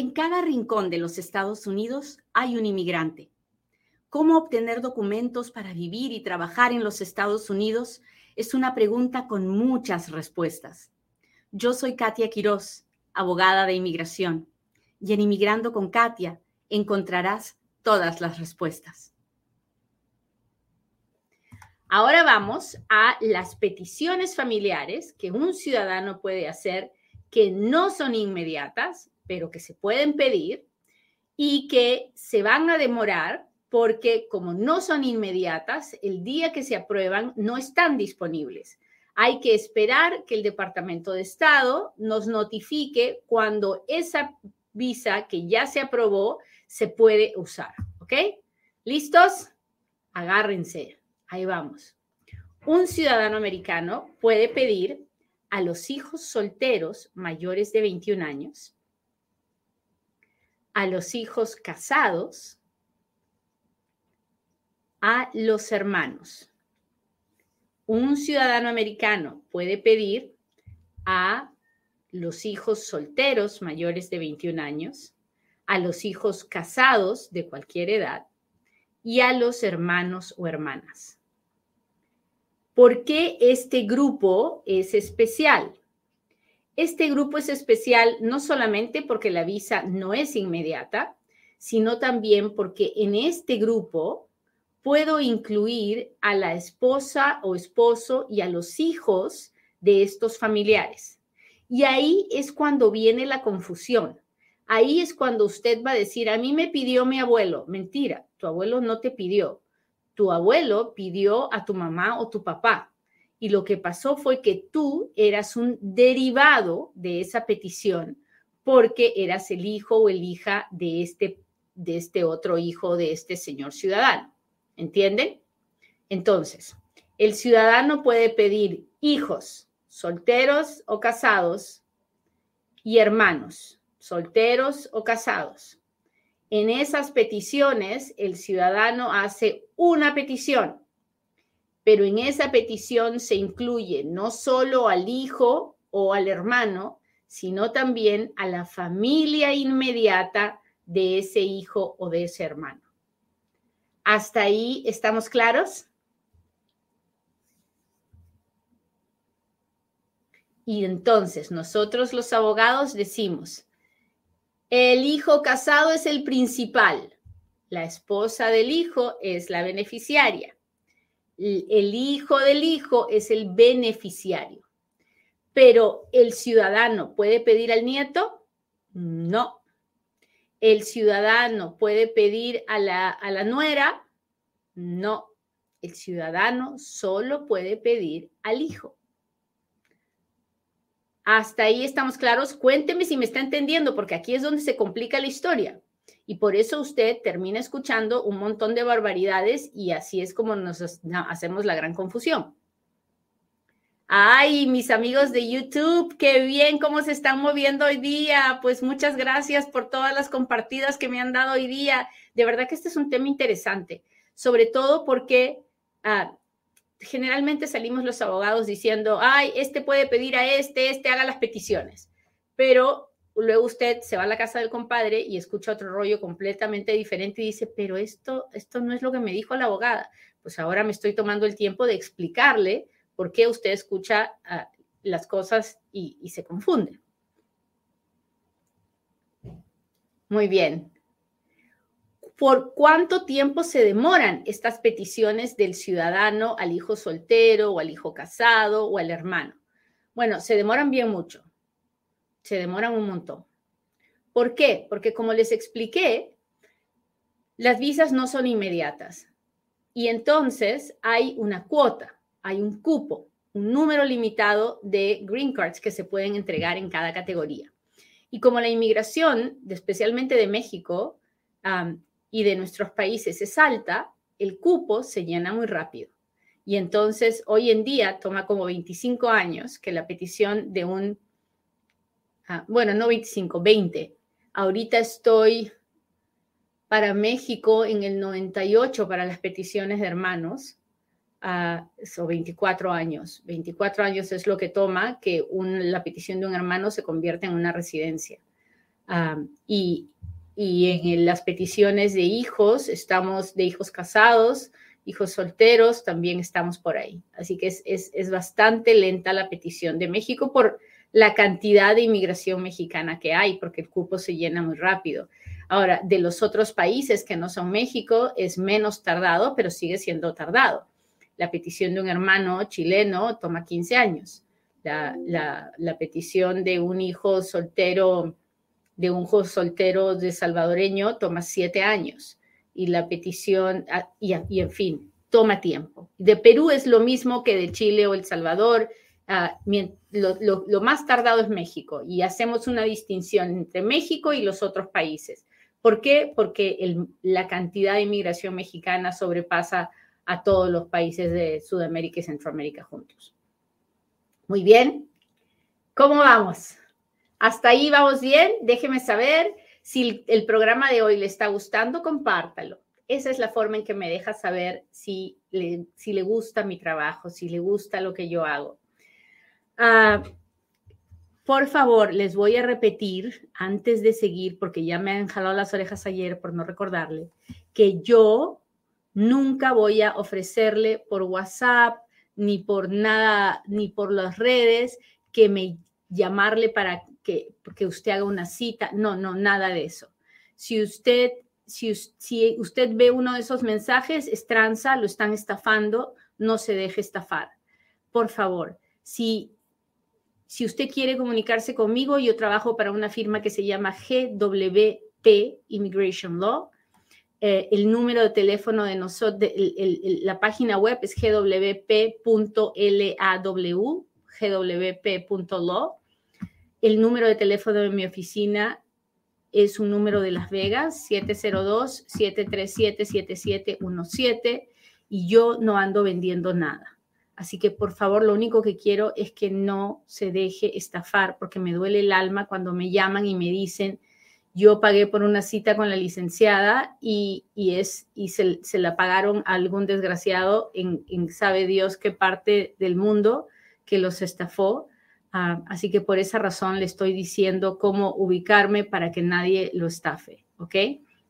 En cada rincón de los Estados Unidos hay un inmigrante. ¿Cómo obtener documentos para vivir y trabajar en los Estados Unidos? Es una pregunta con muchas respuestas. Yo soy Katia Quiroz, abogada de inmigración, y en Inmigrando con Katia encontrarás todas las respuestas. Ahora vamos a las peticiones familiares que un ciudadano puede hacer que no son inmediatas, pero que se pueden pedir y que se van a demorar porque como no son inmediatas, el día que se aprueban no están disponibles. Hay que esperar que el Departamento de Estado nos notifique cuando esa visa que ya se aprobó se puede usar. ¿Ok? ¿Listos? Agárrense. Ahí vamos. Un ciudadano americano puede pedir a los hijos solteros mayores de 21 años, a los hijos casados, a los hermanos. Un ciudadano americano puede pedir a los hijos solteros mayores de 21 años, a los hijos casados de cualquier edad y a los hermanos o hermanas. ¿Por qué este grupo es especial? Este grupo es especial no solamente porque la visa no es inmediata, sino también porque en este grupo puedo incluir a la esposa o esposo y a los hijos de estos familiares. Y ahí es cuando viene la confusión. Ahí es cuando usted va a decir, a mí me pidió mi abuelo. Mentira, tu abuelo no te pidió. Tu abuelo pidió a tu mamá o tu papá. Y lo que pasó fue que tú eras un derivado de esa petición porque eras el hijo o el hija de este, de este otro hijo de este señor ciudadano. ¿Entienden? Entonces, el ciudadano puede pedir hijos, solteros o casados, y hermanos, solteros o casados. En esas peticiones, el ciudadano hace una petición, pero en esa petición se incluye no solo al hijo o al hermano, sino también a la familia inmediata de ese hijo o de ese hermano. ¿Hasta ahí estamos claros? Y entonces nosotros los abogados decimos, el hijo casado es el principal, la esposa del hijo es la beneficiaria, el hijo del hijo es el beneficiario. Pero el ciudadano puede pedir al nieto? No el ciudadano puede pedir a la, a la nuera. No, el ciudadano solo puede pedir al hijo. Hasta ahí estamos claros. Cuénteme si me está entendiendo, porque aquí es donde se complica la historia. Y por eso usted termina escuchando un montón de barbaridades y así es como nos hacemos la gran confusión. Ay, mis amigos de YouTube, qué bien cómo se están moviendo hoy día. Pues muchas gracias por todas las compartidas que me han dado hoy día. De verdad que este es un tema interesante, sobre todo porque ah, generalmente salimos los abogados diciendo, ay, este puede pedir a este, este haga las peticiones. Pero luego usted se va a la casa del compadre y escucha otro rollo completamente diferente y dice, pero esto, esto no es lo que me dijo la abogada. Pues ahora me estoy tomando el tiempo de explicarle por qué usted escucha ah, las cosas y, se confunde. Muy bien. ¿Por cuánto tiempo se demoran estas peticiones del ciudadano al hijo soltero o al hijo casado o al hermano? Bueno, se demoran bien mucho. Se demoran un montón. ¿Por qué? Porque como les expliqué, las visas no son inmediatas. Y entonces hay una cuota hay un cupo, un número limitado de green cards que se pueden entregar en cada categoría. Y como la inmigración, especialmente de México y de nuestros países, es alta, el cupo se llena muy rápido. Y entonces hoy en día toma como 25 años que la petición de un, ah, bueno, no 25, 20. Ahorita estoy para México en el 98 para las peticiones de hermanos o 24 años. 24 años es lo que toma que la petición de un hermano se convierta en una residencia. y, en las peticiones de hijos, estamos de hijos casados, hijos solteros, también estamos por ahí. Así que es, es, bastante lenta la petición de México por la cantidad de inmigración mexicana que hay, porque el cupo se llena muy rápido. Ahora, de los otros países que no son México, es menos tardado, pero sigue siendo tardado. La petición de un hermano chileno toma 15 años. La, la, petición de un hijo soltero, de un hijo soltero de salvadoreño toma 7 años. Y la petición, ah, y, y, en fin, toma tiempo. De Perú es lo mismo que de Chile o El Salvador. Ah, lo, lo, lo, más tardado es México y hacemos una distinción entre México y los otros países. ¿Por qué? Porque la cantidad de inmigración mexicana sobrepasa a todos los países de Sudamérica y Centroamérica juntos. Muy bien. ¿Cómo vamos? Hasta ahí vamos bien. Déjeme saber si el programa de hoy le está gustando, compártalo. Esa es la forma en que me deja saber si le, si le gusta mi trabajo, si le gusta lo que yo hago. Ah, por favor, les voy a repetir antes de seguir, porque ya me han jalado las orejas ayer por no recordarle, que yo nunca voy a ofrecerle por WhatsApp ni por nada, ni por las redes, que me llamarle para que, usted haga una cita. No, no, nada de eso. Si usted, si, si usted ve uno de esos mensajes, es tranza, lo están estafando, no se deje estafar. Por favor, si si usted quiere comunicarse conmigo, yo trabajo para una firma que se llama GWP Immigration Law. Eh, el número de teléfono de nosotros, la página web es gwp.law, gwp.law. El número de teléfono de mi oficina es un número de Las Vegas, 702-737-7717, y yo no ando vendiendo nada. Así que por favor, lo único que quiero es que no se deje estafar, porque me duele el alma cuando me llaman y me dicen, yo pagué por una cita con la licenciada y, es, y se, la pagaron a algún desgraciado en, sabe Dios qué parte del mundo que los estafó. Ah, así que por esa razón le estoy diciendo cómo ubicarme para que nadie lo estafe, ¿ok?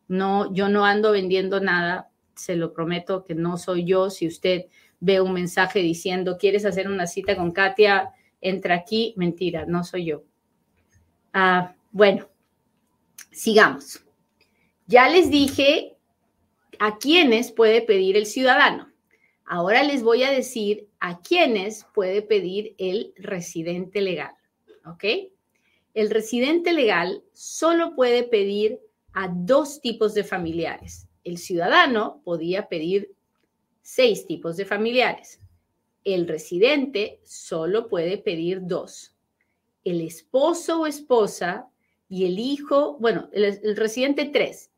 No, yo no ando vendiendo nada, se lo prometo que no soy yo. Si usted ve un mensaje diciendo, ¿quieres hacer una cita con Katia? Entra aquí. Mentira, no soy yo. Ah, bueno, sigamos. Ya les dije a quiénes puede pedir el ciudadano. Ahora les voy a decir a quiénes puede pedir el residente legal. ¿Ok? El residente legal solo puede pedir a dos tipos de familiares. El ciudadano podía pedir seis tipos de familiares. El residente solo puede pedir dos. El esposo o esposa y el hijo, bueno, el, residente tres.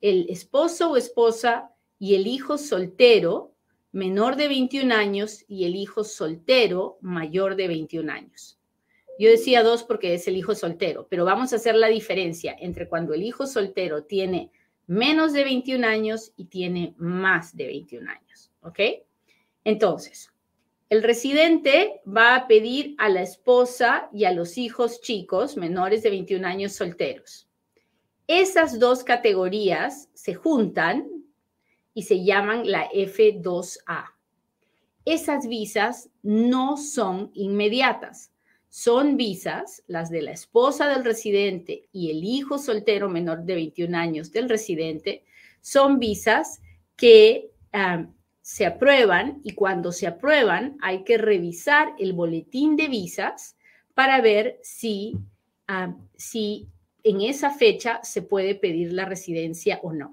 El esposo o esposa y el hijo soltero menor de 21 años y el hijo soltero mayor de 21 años. Yo decía dos porque es el hijo soltero, pero vamos a hacer la diferencia entre cuando el hijo soltero tiene menos de 21 años y tiene más de 21 años. ¿Ok? Entonces, el residente va a pedir a la esposa y a los hijos chicos menores de 21 años solteros. Esas dos categorías se juntan y se llaman la F2A. Esas visas no son inmediatas. Son visas, las de la esposa del residente y el hijo soltero menor de 21 años del residente, son visas que se aprueban y cuando se aprueban hay que revisar el boletín de visas para ver si, ah, si en esa fecha se puede pedir la residencia o no.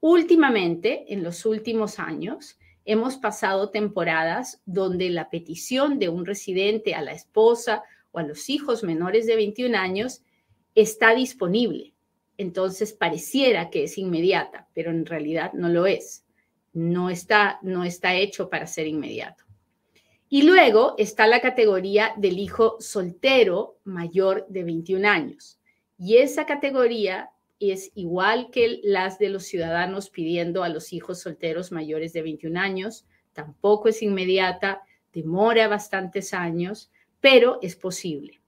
Últimamente, en los últimos años, hemos pasado temporadas donde la petición de un residente a la esposa o a los hijos menores de 21 años está disponible. Entonces pareciera que es inmediata, pero en realidad no lo es no está, no está hecho para ser inmediato. Y luego está la categoría del hijo soltero mayor de 21 años. Y esa categoría es igual que las de los ciudadanos pidiendo a los hijos solteros mayores de 21 años. Tampoco es inmediata, demora bastantes años, pero es posible.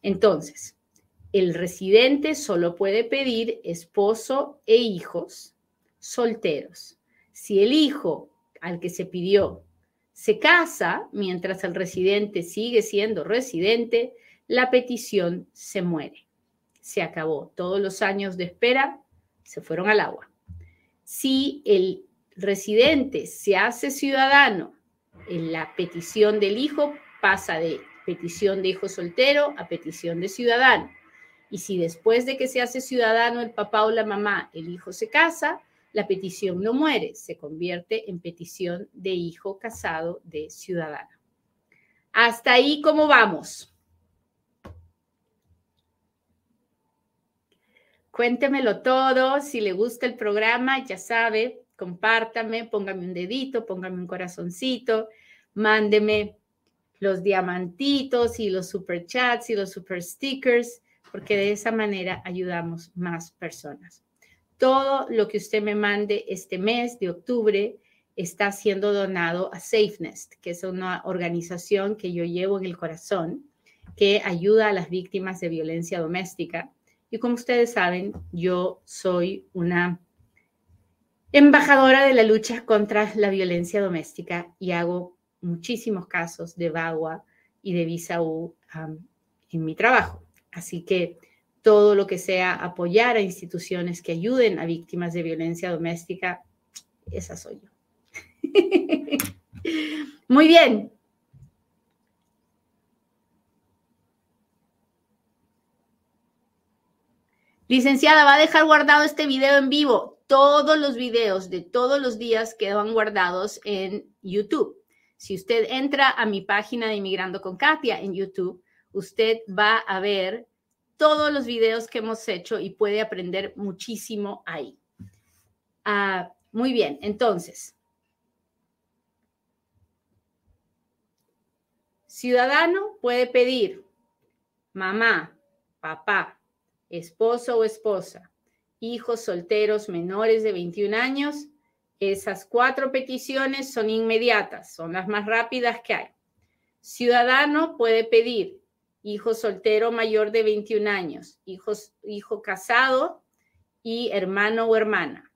Entonces, el residente solo puede pedir esposo e hijos solteros. Si el hijo al que se pidió se casa mientras el residente sigue siendo residente, la petición se muere. Se acabó. Todos los años de espera se fueron al agua. Si el residente se hace ciudadano, en la petición del hijo pasa de petición de hijo soltero a petición de ciudadano. Y si después de que se hace ciudadano el papá o la mamá, el hijo se casa, la petición no muere, se convierte en petición de hijo casado de ciudadano. Hasta ahí, ¿cómo vamos? Cuéntemelo todo, si le gusta el programa, ya sabe, compártame, póngame un dedito, póngame un corazoncito, mándeme los diamantitos y los super chats y los super stickers, porque de esa manera ayudamos más personas. Todo lo que usted me mande este mes de octubre está siendo donado a SafeNest, que es una organización que yo llevo en el corazón, que ayuda a las víctimas de violencia doméstica. Y como ustedes saben, yo soy una embajadora de la lucha contra la violencia doméstica y hago muchísimos casos de VAWA y de Visa U en mi trabajo. Así que todo lo que sea apoyar a instituciones que ayuden a víctimas de violencia doméstica, esa soy yo. Muy bien. Licenciada, va a dejar guardado este video en vivo. Todos los videos de todos los días quedan guardados en YouTube. Si usted entra a mi página de Inmigrando con Katia en YouTube, usted va a ver todos los videos que hemos hecho y puede aprender muchísimo ahí. Ah, muy bien, entonces. Ciudadano puede pedir mamá, papá, esposo o esposa, hijos solteros menores de 21 años esas cuatro peticiones son inmediatas, son las más rápidas que hay. Ciudadano puede pedir hijo soltero mayor de 21 años, hijos, hijo casado y hermano o hermana.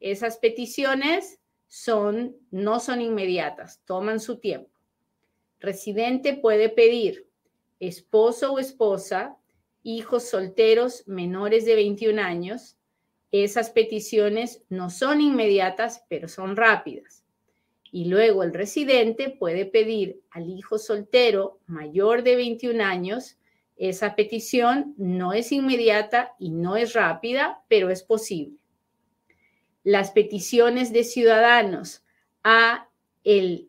Esas peticiones son, no son inmediatas, toman su tiempo. Residente puede pedir esposo o esposa, hijos solteros menores de 21 años, esas peticiones no son inmediatas, pero son rápidas. Y luego el residente puede pedir al hijo soltero mayor de 21 años. Esa petición no es inmediata y no es rápida, pero es posible. Las peticiones de ciudadanos a el,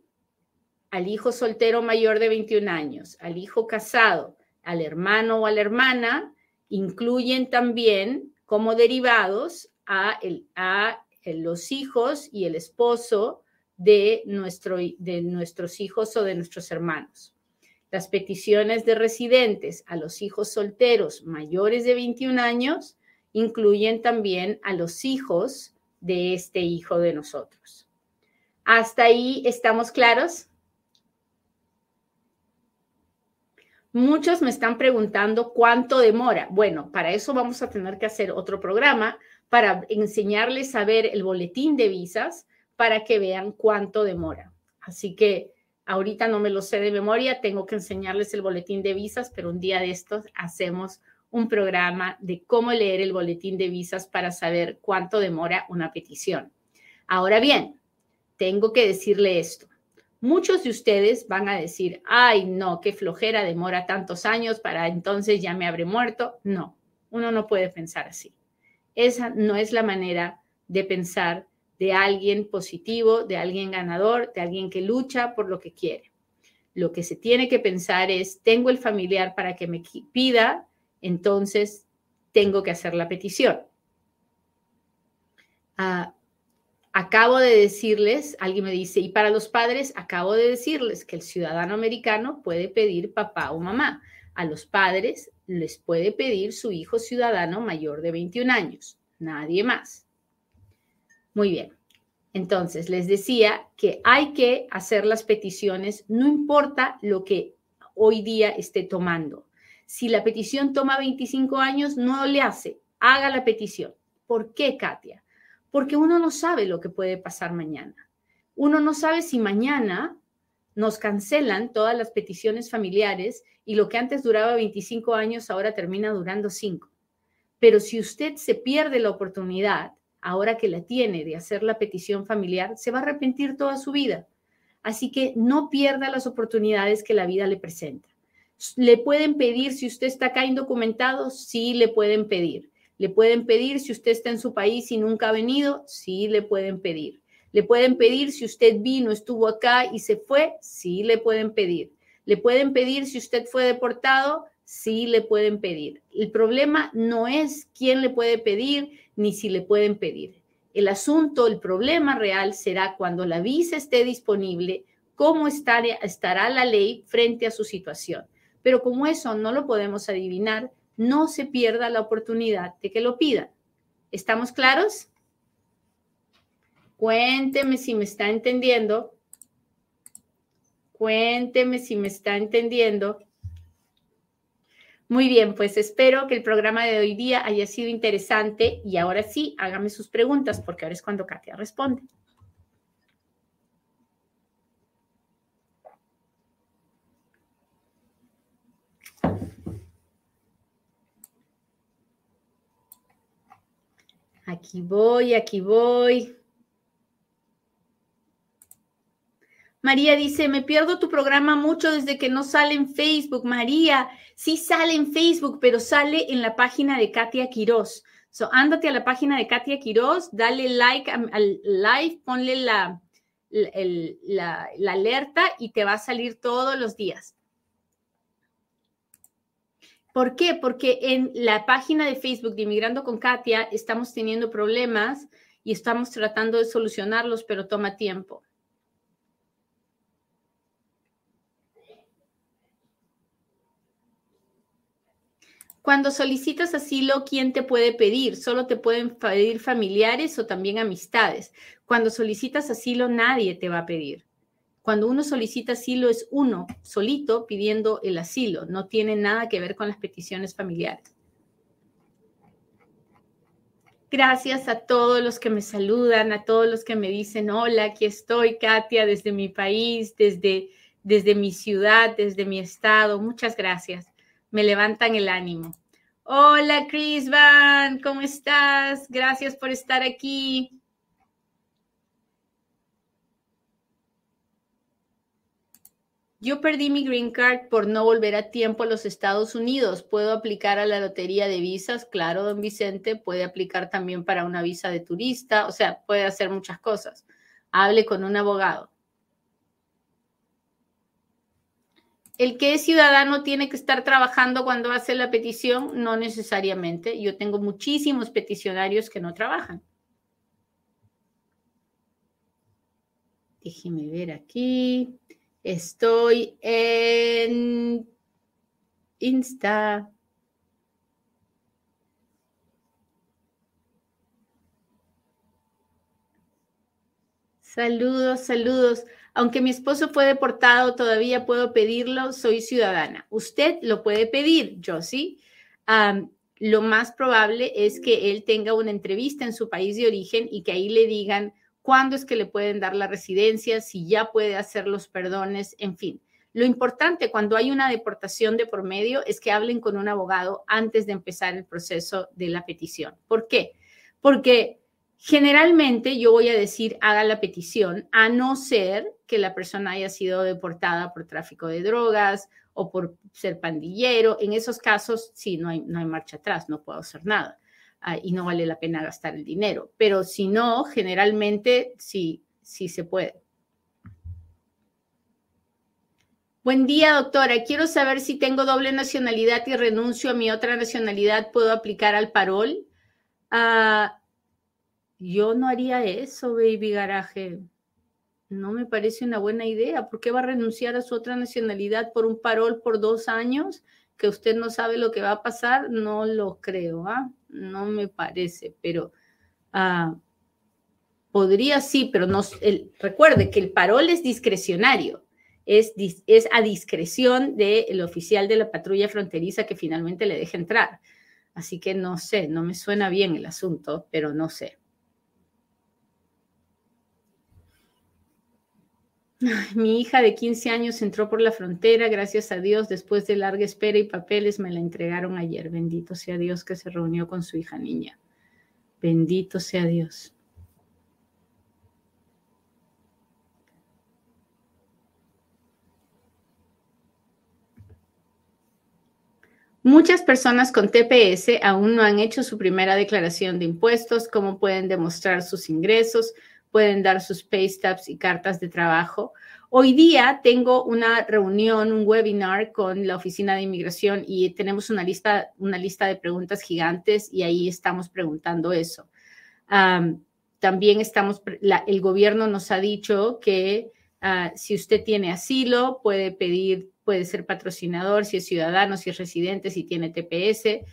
al hijo soltero mayor de 21 años, al hijo casado, al hermano o a la hermana, incluyen también como derivados a, los hijos y el esposo de, nuestro, de nuestros hijos o de nuestros hermanos. Las peticiones de residentes a los hijos solteros mayores de 21 años incluyen también a los hijos de este hijo de nosotros. ¿Hasta ahí estamos claros? Muchos me están preguntando cuánto demora. Bueno, para eso vamos a tener que hacer otro programa para enseñarles a ver el boletín de visas para que vean cuánto demora. Así que ahorita no me lo sé de memoria, tengo que enseñarles el boletín de visas, pero un día de estos hacemos un programa de cómo leer el boletín de visas para saber cuánto demora una petición. Ahora bien, tengo que decirle esto. Muchos de ustedes van a decir, ay, no, qué flojera, demora tantos años, para entonces ya me habré muerto. No, uno no puede pensar así. Esa no es la manera de pensar de alguien positivo, de alguien ganador, de alguien que lucha por lo que quiere. Lo que se tiene que pensar es, tengo el familiar para que me pida, entonces tengo que hacer la petición. Ah, Acabo de decirles, alguien me dice, y para los padres, acabo de decirles que el ciudadano americano puede pedir papá o mamá. A los padres les puede pedir su hijo ciudadano mayor de 21 años, nadie más. Muy bien. Entonces, les decía que hay que hacer las peticiones, no importa lo que hoy día esté tomando. Si la petición toma 25 años, no le hace, haga la petición. ¿Por qué, Katia? Porque uno no sabe lo que puede pasar mañana. Uno no sabe si mañana nos cancelan todas las peticiones familiares y lo que antes duraba 25 años ahora termina durando 5. Pero si usted se pierde la oportunidad, ahora que la tiene de hacer la petición familiar, se va a arrepentir toda su vida. Así que no pierda las oportunidades que la vida le presenta. ¿Le pueden pedir si usted está acá indocumentado? Sí, le pueden pedir. ¿Le pueden pedir si usted está en su país y nunca ha venido? Sí, le pueden pedir. ¿Le pueden pedir si usted vino, estuvo acá y se fue? Sí, le pueden pedir. ¿Le pueden pedir si usted fue deportado? Sí, le pueden pedir. El problema no es quién le puede pedir ni si le pueden pedir. El asunto, el problema real será cuando la visa esté disponible, cómo estará la ley frente a su situación. Pero como eso no lo podemos adivinar, no se pierda la oportunidad de que lo pidan. ¿Estamos claros? Cuénteme si me está entendiendo. Cuénteme si me está entendiendo. Muy bien, pues espero que el programa de hoy día haya sido interesante y ahora sí, hágame sus preguntas porque ahora es cuando Katia responde. Aquí voy, aquí voy. María dice, me pierdo tu programa mucho desde que no sale en Facebook. María, sí sale en Facebook, pero sale en la página de Katia Quiroz. So, ándate a la página de Katia Quiroz, dale like al live, ponle la, la, la alerta y te va a salir todos los días. ¿Por qué? Porque en la página de Facebook de Inmigrando con Katia estamos teniendo problemas y estamos tratando de solucionarlos, pero toma tiempo. Cuando solicitas asilo, ¿quién te puede pedir? Solo te pueden pedir familiares o también amistades. Cuando solicitas asilo, nadie te va a pedir. Cuando uno solicita asilo es uno solito pidiendo el asilo, no tiene nada que ver con las peticiones familiares. Gracias a todos los que me saludan, a todos los que me dicen, hola, aquí estoy, Katia, desde mi país, desde, desde mi ciudad, desde mi estado. Muchas gracias me levantan el ánimo. Hola, Chris Van, ¿cómo estás? Gracias por estar aquí. Yo perdí mi green card por no volver a tiempo a los Estados Unidos. ¿Puedo aplicar a la lotería de visas? Claro, don Vicente, puede aplicar también para una visa de turista, o sea, puede hacer muchas cosas. Hable con un abogado. El que es ciudadano tiene que estar trabajando cuando hace la petición, no necesariamente. Yo tengo muchísimos peticionarios que no trabajan. Déjeme ver aquí. Estoy en Insta. Saludos, saludos. Aunque mi esposo fue deportado, todavía puedo pedirlo, soy ciudadana. Usted lo puede pedir, yo sí. lo más probable es que él tenga una entrevista en su país de origen y que ahí le digan cuándo es que le pueden dar la residencia, si ya puede hacer los perdones, en fin. Lo importante cuando hay una deportación de por medio es que hablen con un abogado antes de empezar el proceso de la petición. ¿Por qué? Porque Generalmente yo voy a decir haga la petición, a no ser que la persona haya sido deportada por tráfico de drogas o por ser pandillero. En esos casos, sí, no hay, no hay marcha atrás, no puedo hacer nada ah, y no vale la pena gastar el dinero. Pero si no, generalmente sí, sí se puede. Buen día, doctora. Quiero saber si tengo doble nacionalidad y renuncio a mi otra nacionalidad, ¿puedo aplicar al parol? Uh, yo no haría eso, baby garaje. No me parece una buena idea. ¿Por qué va a renunciar a su otra nacionalidad por un parol por dos años? Que usted no sabe lo que va a pasar. No lo creo, ¿ah? No me parece, pero ah, podría sí, pero no. recuerde que el parol es discrecionario. es, a discreción del oficial de la patrulla fronteriza que finalmente le deje entrar. Así que no sé, no me suena bien el asunto, pero no sé. Mi hija de 15 años entró por la frontera, gracias a Dios, después de larga espera y papeles me la entregaron ayer. Bendito sea Dios que se reunió con su hija niña. Bendito sea Dios. Muchas personas con TPS aún no han hecho su primera declaración de impuestos, cómo pueden demostrar sus ingresos, pueden dar sus pay stubs y cartas de trabajo. Hoy día tengo una reunión, un webinar con la Oficina de Inmigración y tenemos una lista, una lista de preguntas gigantes y ahí estamos preguntando eso. también estamos, el gobierno nos ha dicho que ah, si usted tiene asilo, puede pedir, puede ser patrocinador, si es ciudadano, si es residente, si tiene TPS,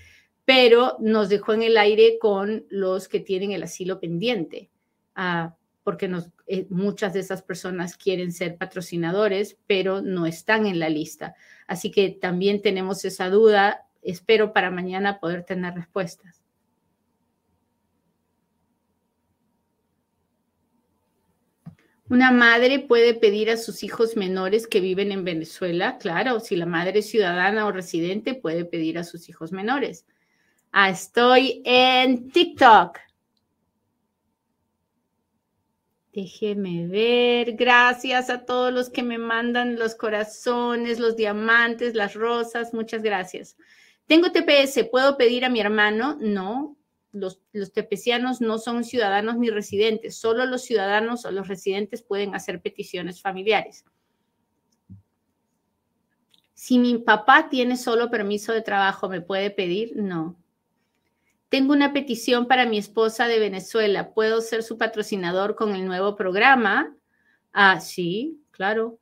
pero nos dejó en el aire con los que tienen el asilo pendiente. Ah, porque eh, muchas de esas personas quieren ser patrocinadores, pero no están en la lista. Así que también tenemos esa duda. Espero para mañana poder tener respuestas. Una madre puede pedir a sus hijos menores que viven en Venezuela, claro, si la madre es ciudadana o residente, puede pedir a sus hijos menores. Ah, estoy en TikTok. Déjeme ver. Gracias a todos los que me mandan los corazones, los diamantes, las rosas. Muchas gracias. Tengo TPS. ¿Puedo pedir a mi hermano? No. Los, los tepecianos no son ciudadanos ni residentes. Solo los ciudadanos o los residentes pueden hacer peticiones familiares. Si mi papá tiene solo permiso de trabajo, ¿me puede pedir? No. Tengo una petición para mi esposa de Venezuela. ¿Puedo ser su patrocinador con el nuevo programa? Ah, sí, claro.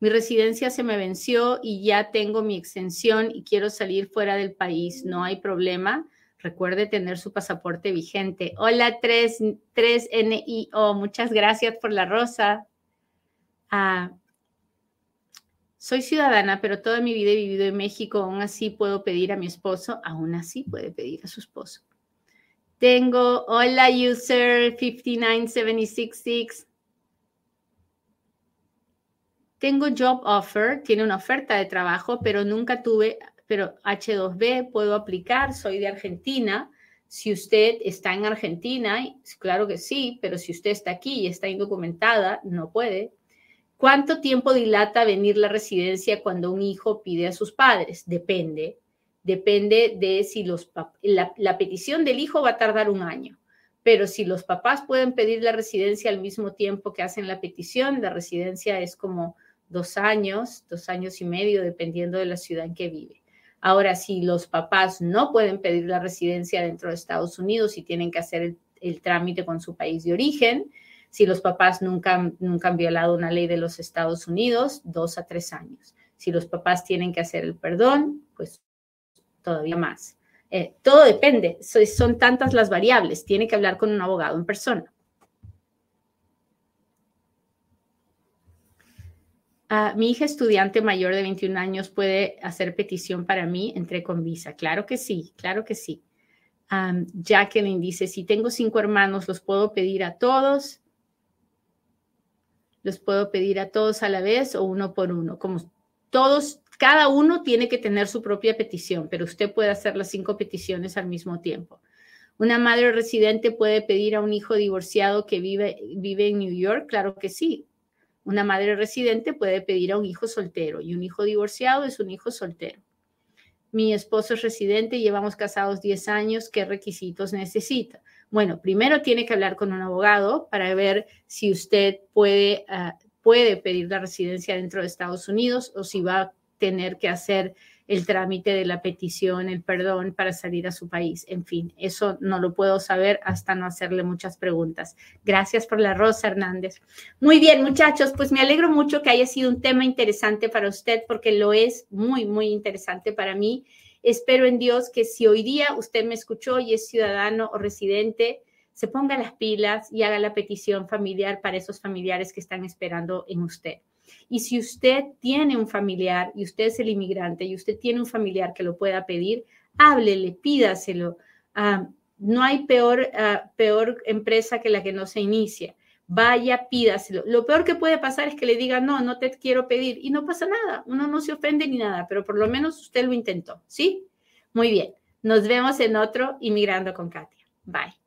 Mi residencia se me venció y ya tengo mi extensión y quiero salir fuera del país. No hay problema. Recuerde tener su pasaporte vigente. Hola 3, 3NIO. Muchas gracias por la rosa. Ah, soy ciudadana, pero toda mi vida he vivido en México, aún así puedo pedir a mi esposo, aún así puede pedir a su esposo. Tengo, hola user 59766. Tengo job offer, tiene una oferta de trabajo, pero nunca tuve, pero H2B puedo aplicar, soy de Argentina. Si usted está en Argentina, claro que sí, pero si usted está aquí y está indocumentada, no puede. ¿Cuánto tiempo dilata venir la residencia cuando un hijo pide a sus padres? Depende. Depende de si la, petición del hijo va a tardar un año, pero si los papás pueden pedir la residencia al mismo tiempo que hacen la petición, la residencia es como dos años, dos años y medio, dependiendo de la ciudad en que vive. Ahora, si los papás no pueden pedir la residencia dentro de Estados Unidos y tienen que hacer el trámite con su país de origen, si los papás nunca, nunca han violado una ley de los Estados Unidos, dos a tres años. Si los papás tienen que hacer el perdón, pues todavía más. Eh, todo depende, son tantas las variables, tiene que hablar con un abogado en persona. Ah, mi hija estudiante mayor de 21 años puede hacer petición para mí, entre con visa. Claro que sí, claro que sí. Jacqueline dice, si tengo cinco hermanos, ¿los puedo pedir a todos? Los puedo pedir a todos a la vez o uno por uno. Como todos, cada uno tiene que tener su propia petición, pero usted puede hacer las cinco peticiones al mismo tiempo. ¿Una madre residente puede pedir a un hijo divorciado que vive, vive en New York? Claro que sí. Una madre residente puede pedir a un hijo soltero y un hijo divorciado es un hijo soltero. Mi esposo es residente, llevamos casados 10 años, ¿qué requisitos necesita? Bueno, primero tiene que hablar con un abogado para ver si usted puede, ah, puede pedir la residencia dentro de Estados Unidos o si va a tener que hacer el trámite de la petición, el perdón para salir a su país. En fin, eso no lo puedo saber hasta no hacerle muchas preguntas. Gracias por la rosa, Hernández. Muy bien, muchachos, pues me alegro mucho que haya sido un tema interesante para usted porque lo es muy, muy interesante para mí Espero en Dios que si hoy día usted me escuchó y es ciudadano o residente, se ponga las pilas y haga la petición familiar para esos familiares que están esperando en usted. Y si usted tiene un familiar y usted es el inmigrante y usted tiene un familiar que lo pueda pedir, háblele, pídaselo. Ah, no hay peor, ah, peor empresa que la que no se inicia. Vaya, pídaselo. Lo peor que puede pasar es que le diga, no, no te quiero pedir. Y no pasa nada. Uno no se ofende ni nada, pero por lo menos usted lo intentó. ¿Sí? Muy bien. Nos vemos en otro Inmigrando con Katia. Bye.